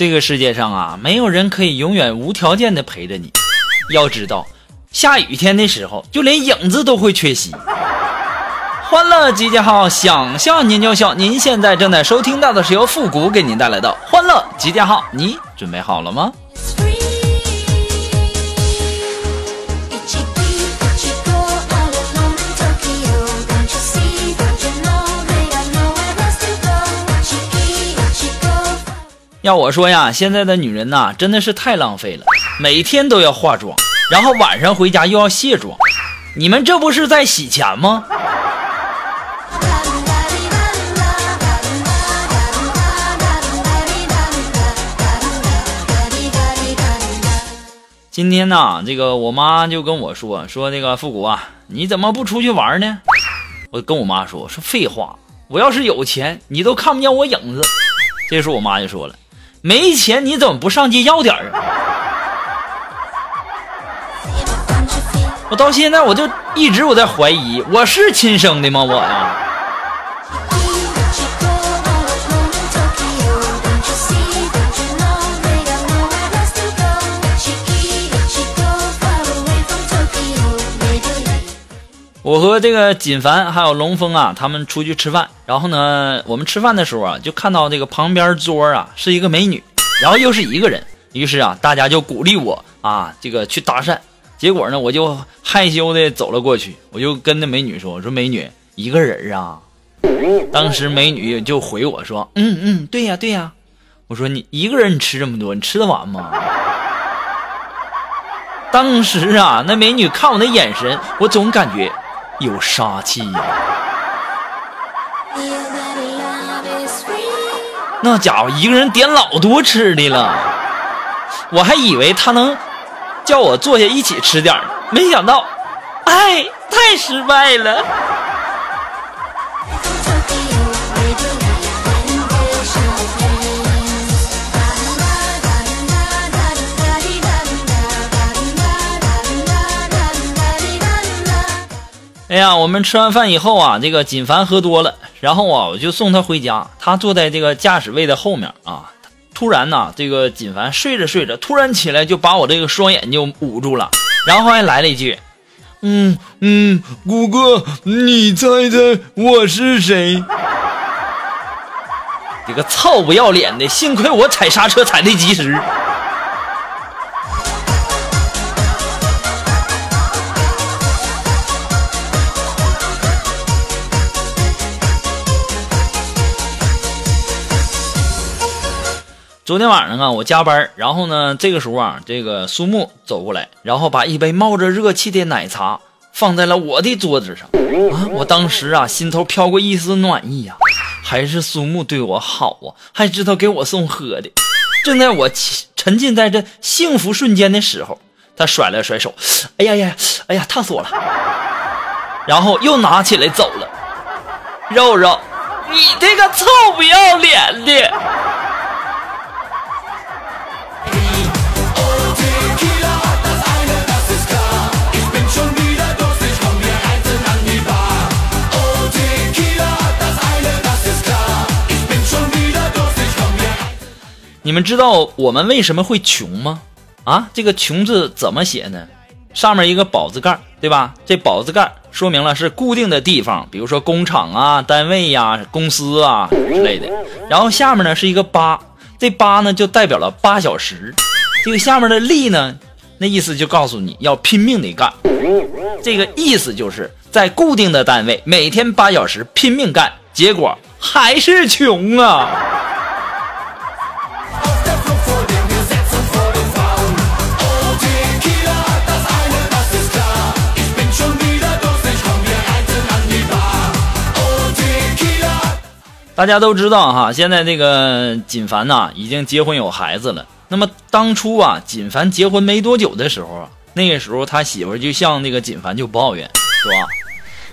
这个世界上啊，没有人可以永远无条件的陪着你。要知道，下雨天的时候，就连影子都会缺席。欢乐集结号，想笑您就笑。您现在正在收听到的是由复古给您带来的欢乐集结号，你准备好了吗？要我说呀，现在的女人呐，真的是太浪费了，每天都要化妆，然后晚上回家又要卸妆，你们这不是在洗钱吗？今天呢，这个我妈就跟我说说那个复古啊，你怎么不出去玩呢？我跟我妈说说废话，我要是有钱，你都看不见我影子。这时候我妈就说了。没钱你怎么不上街要点儿啊？我到现在我就一直我在怀疑，我是亲生的吗？我呀。我和这个锦凡还有龙峰啊，他们出去吃饭。然后呢，我们吃饭的时候啊，就看到这个旁边桌啊是一个美女，然后又是一个人。于是啊，大家就鼓励我啊，这个去搭讪。结果呢，我就害羞的走了过去，我就跟那美女说：“我说美女，一个人啊。”当时美女就回我说：“嗯嗯，对呀对呀。”我说：“你一个人吃这么多，你吃得完吗？” 当时啊，那美女看我那眼神，我总感觉。有杀气呀！那家伙一个人点老多吃的了，我还以为他能叫我坐下一起吃点没想到，哎，太失败了。哎呀，我们吃完饭以后啊，这个锦凡喝多了，然后啊，我就送他回家。他坐在这个驾驶位的后面啊，突然呢，这个锦凡睡着睡着，突然起来就把我这个双眼就捂住了，然后还来了一句：“嗯嗯，谷哥，你猜猜我是谁？”这个操不要脸的，幸亏我踩刹车踩的及时。昨天晚上啊，我加班，然后呢，这个时候啊，这个苏木走过来，然后把一杯冒着热气的奶茶放在了我的桌子上啊！我当时啊，心头飘过一丝暖意呀，还是苏木对我好啊，还知道给我送喝的。正在我沉浸在这幸福瞬间的时候，他甩了甩手，哎呀呀，哎呀，烫死我了！然后又拿起来走了。肉肉，你这个臭不要脸的！你们知道我们为什么会穷吗？啊，这个“穷”字怎么写呢？上面一个“宝”字盖，对吧？这“宝”字盖说明了是固定的地方，比如说工厂啊、单位呀、公司啊之类的。然后下面呢是一个“八”，这“八”呢就代表了八小时。这个下面的“力”呢，那意思就告诉你要拼命的干。这个意思就是在固定的单位每天八小时拼命干，结果还是穷啊。大家都知道哈，现在这个锦凡呐已经结婚有孩子了。那么当初啊，锦凡结婚没多久的时候啊，那个时候他媳妇就向那个锦凡就抱怨说：“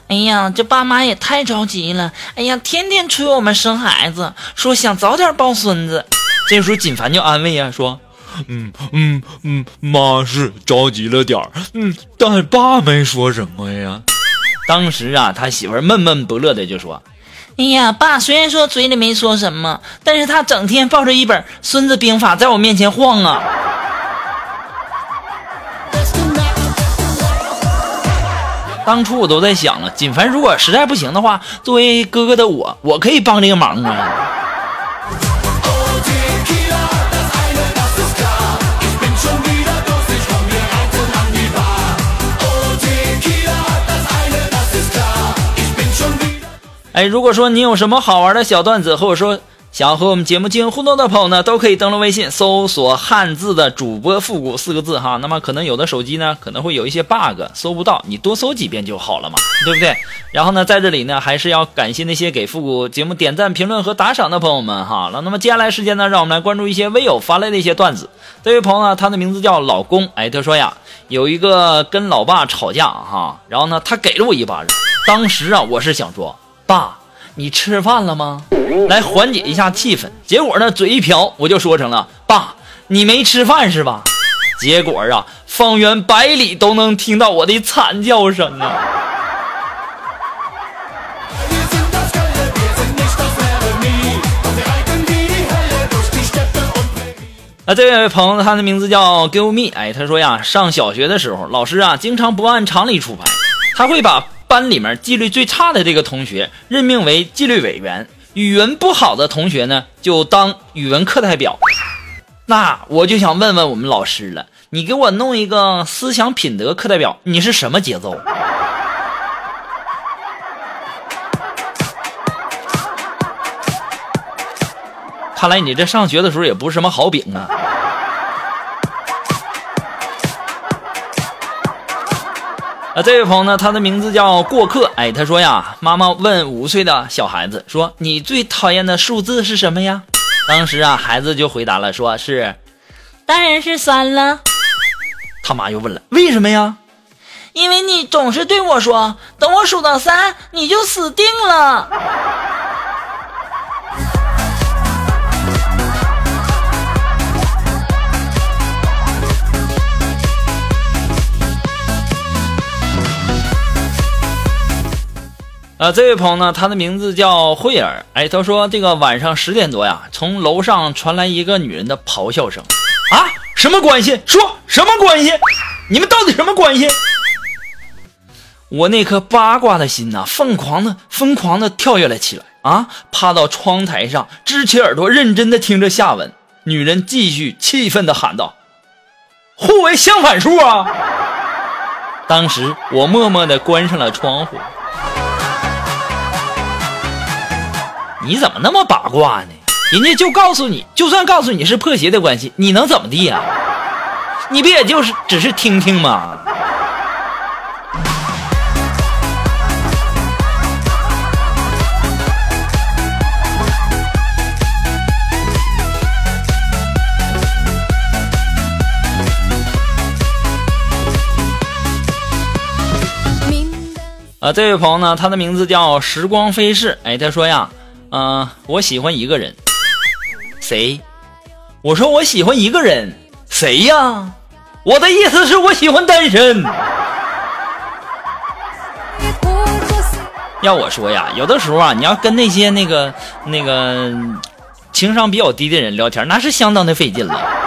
哎呀，这爸妈也太着急了！哎呀，天天催我们生孩子，说想早点抱孙子。”这时候锦凡就安慰呀说：“嗯嗯嗯，妈是着急了点儿，嗯，但爸没说什么呀。”当时啊，他媳妇闷闷不乐的就说。哎呀，爸虽然说嘴里没说什么，但是他整天抱着一本《孙子兵法》在我面前晃啊。当初我都在想了，锦凡如果实在不行的话，作为哥哥的我，我可以帮这个忙啊。哎，如果说你有什么好玩的小段子，或者说想要和我们节目进行互动的朋友呢，都可以登录微信搜索“汉字的主播复古”四个字哈。那么可能有的手机呢可能会有一些 bug，搜不到，你多搜几遍就好了嘛，对不对？然后呢，在这里呢还是要感谢那些给复古节目点赞、评论和打赏的朋友们哈。那那么接下来时间呢，让我们来关注一些微友发来的一些段子。这位朋友呢，他的名字叫老公，哎，他说呀，有一个跟老爸吵架哈，然后呢，他给了我一巴掌，当时啊，我是想说。爸，你吃饭了吗？来缓解一下气氛。结果呢，嘴一瓢，我就说成了：爸，你没吃饭是吧？结果啊，方圆百里都能听到我的惨叫声啊！啊，这位朋友，他的名字叫 Give Me。哎，他说呀，上小学的时候，老师啊，经常不按常理出牌，他会把。班里面纪律最差的这个同学任命为纪律委员，语文不好的同学呢就当语文课代表。那我就想问问我们老师了，你给我弄一个思想品德课代表，你是什么节奏？看来你这上学的时候也不是什么好饼啊。啊，这位朋友呢，他的名字叫过客。哎，他说呀，妈妈问五岁的小孩子说：“你最讨厌的数字是什么呀？”当时啊，孩子就回答了，说是，当然是三了。他妈又问了，为什么呀？因为你总是对我说，等我数到三，你就死定了。啊，这位朋友呢，他的名字叫慧儿。哎，他说这个晚上十点多呀，从楼上传来一个女人的咆哮声。啊，什么关系？说什么关系？你们到底什么关系？我那颗八卦的心呐，疯狂的、疯狂的跳跃了起来。啊，趴到窗台上，支起耳朵，认真的听着下文。女人继续气愤的喊道：“互为相反数啊！”当时我默默的关上了窗户。你怎么那么八卦呢？人家就告诉你，就算告诉你是破鞋的关系，你能怎么地呀？你不也就是只是听听吗？啊，这位朋友呢，他的名字叫时光飞逝。哎，他说呀。嗯，我喜欢一个人，谁？我说我喜欢一个人，谁呀？我的意思是我喜欢单身。要我说呀，有的时候啊，你要跟那些那个那个情商比较低的人聊天，那是相当的费劲了。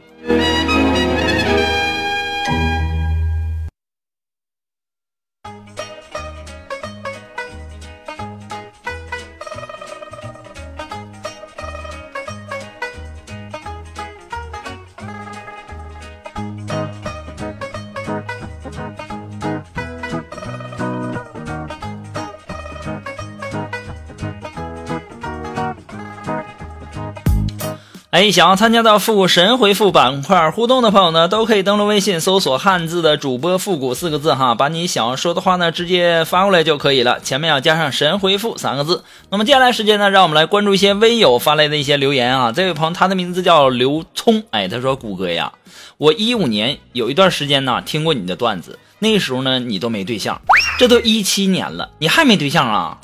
哎，想要参加到复古神回复板块互动的朋友呢，都可以登录微信搜索汉字的主播复古四个字哈，把你想要说的话呢直接发过来就可以了，前面要加上神回复三个字。那么接下来时间呢，让我们来关注一些微友发来的一些留言啊。这位朋友他的名字叫刘聪，哎，他说谷歌呀，我一五年有一段时间呢听过你的段子，那时候呢你都没对象，这都一七年了，你还没对象啊？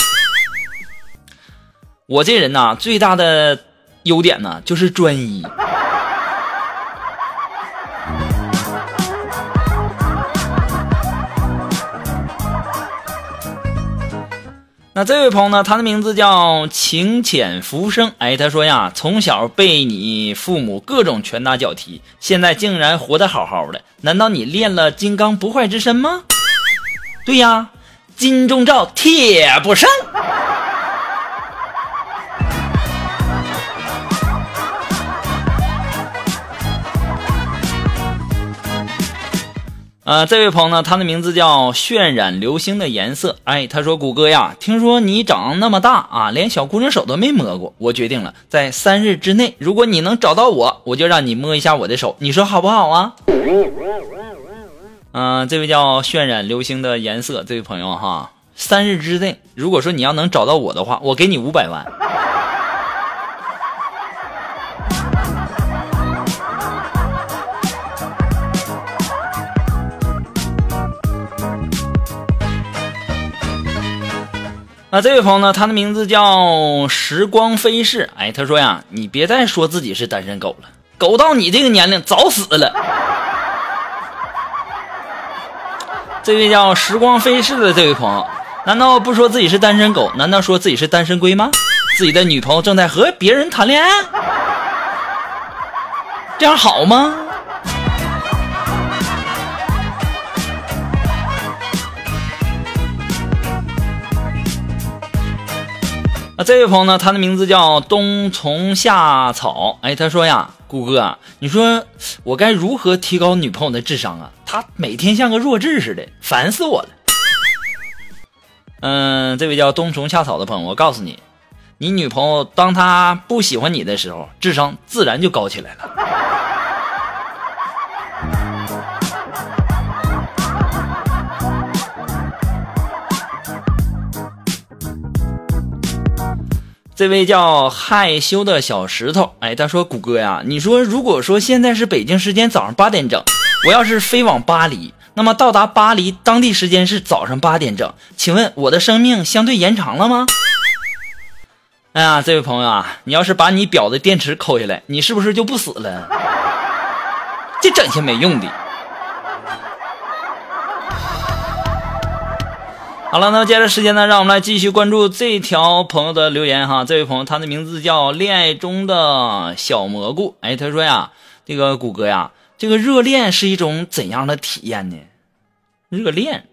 我这人呐，最大的。优点呢，就是专一。那这位朋友呢，他的名字叫情浅浮生。哎，他说呀，从小被你父母各种拳打脚踢，现在竟然活得好好的，难道你练了金刚不坏之身吗？对呀，金钟罩铁布衫。呃，这位朋友呢，他的名字叫渲染流星的颜色。哎，他说：“谷歌呀，听说你长那么大啊，连小姑娘手都没摸过。我决定了，在三日之内，如果你能找到我，我就让你摸一下我的手，你说好不好啊？”嗯，这位叫渲染流星的颜色这位朋友哈，三日之内，如果说你要能找到我的话，我给你五百万。那这位朋友呢？他的名字叫时光飞逝。哎，他说呀，你别再说自己是单身狗了，狗到你这个年龄早死了。这位叫时光飞逝的这位朋友，难道不说自己是单身狗？难道说自己是单身龟吗？自己的女朋友正在和别人谈恋爱，这样好吗？啊，这位朋友呢，他的名字叫冬虫夏草。哎，他说呀，谷哥，你说我该如何提高女朋友的智商啊？她每天像个弱智似的，烦死我了。嗯，这位叫冬虫夏草的朋友，我告诉你，你女朋友当她不喜欢你的时候，智商自然就高起来了。这位叫害羞的小石头，哎，他说：“谷歌呀，你说如果说现在是北京时间早上八点整，我要是飞往巴黎，那么到达巴黎当地时间是早上八点整，请问我的生命相对延长了吗？”哎呀，这位朋友啊，你要是把你表的电池抠下来，你是不是就不死了？这整些没用的。好了，那么接着时间呢，让我们来继续关注这条朋友的留言哈。这位朋友，他的名字叫恋爱中的小蘑菇。哎，他说呀，这个谷歌呀，这个热恋是一种怎样的体验呢？热恋，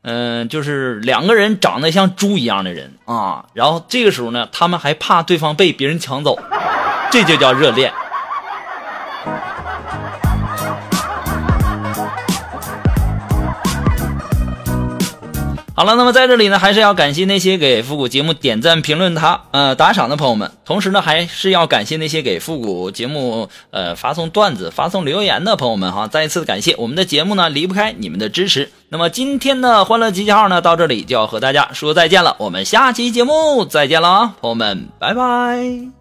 嗯，就是两个人长得像猪一样的人啊，然后这个时候呢，他们还怕对方被别人抢走，这就叫热恋。好了，那么在这里呢，还是要感谢那些给复古节目点赞、评论、他呃打赏的朋友们，同时呢，还是要感谢那些给复古节目呃发送段子、发送留言的朋友们哈。再一次的感谢，我们的节目呢离不开你们的支持。那么今天的欢乐集结号呢，到这里就要和大家说再见了，我们下期节目再见了啊，朋友们，拜拜。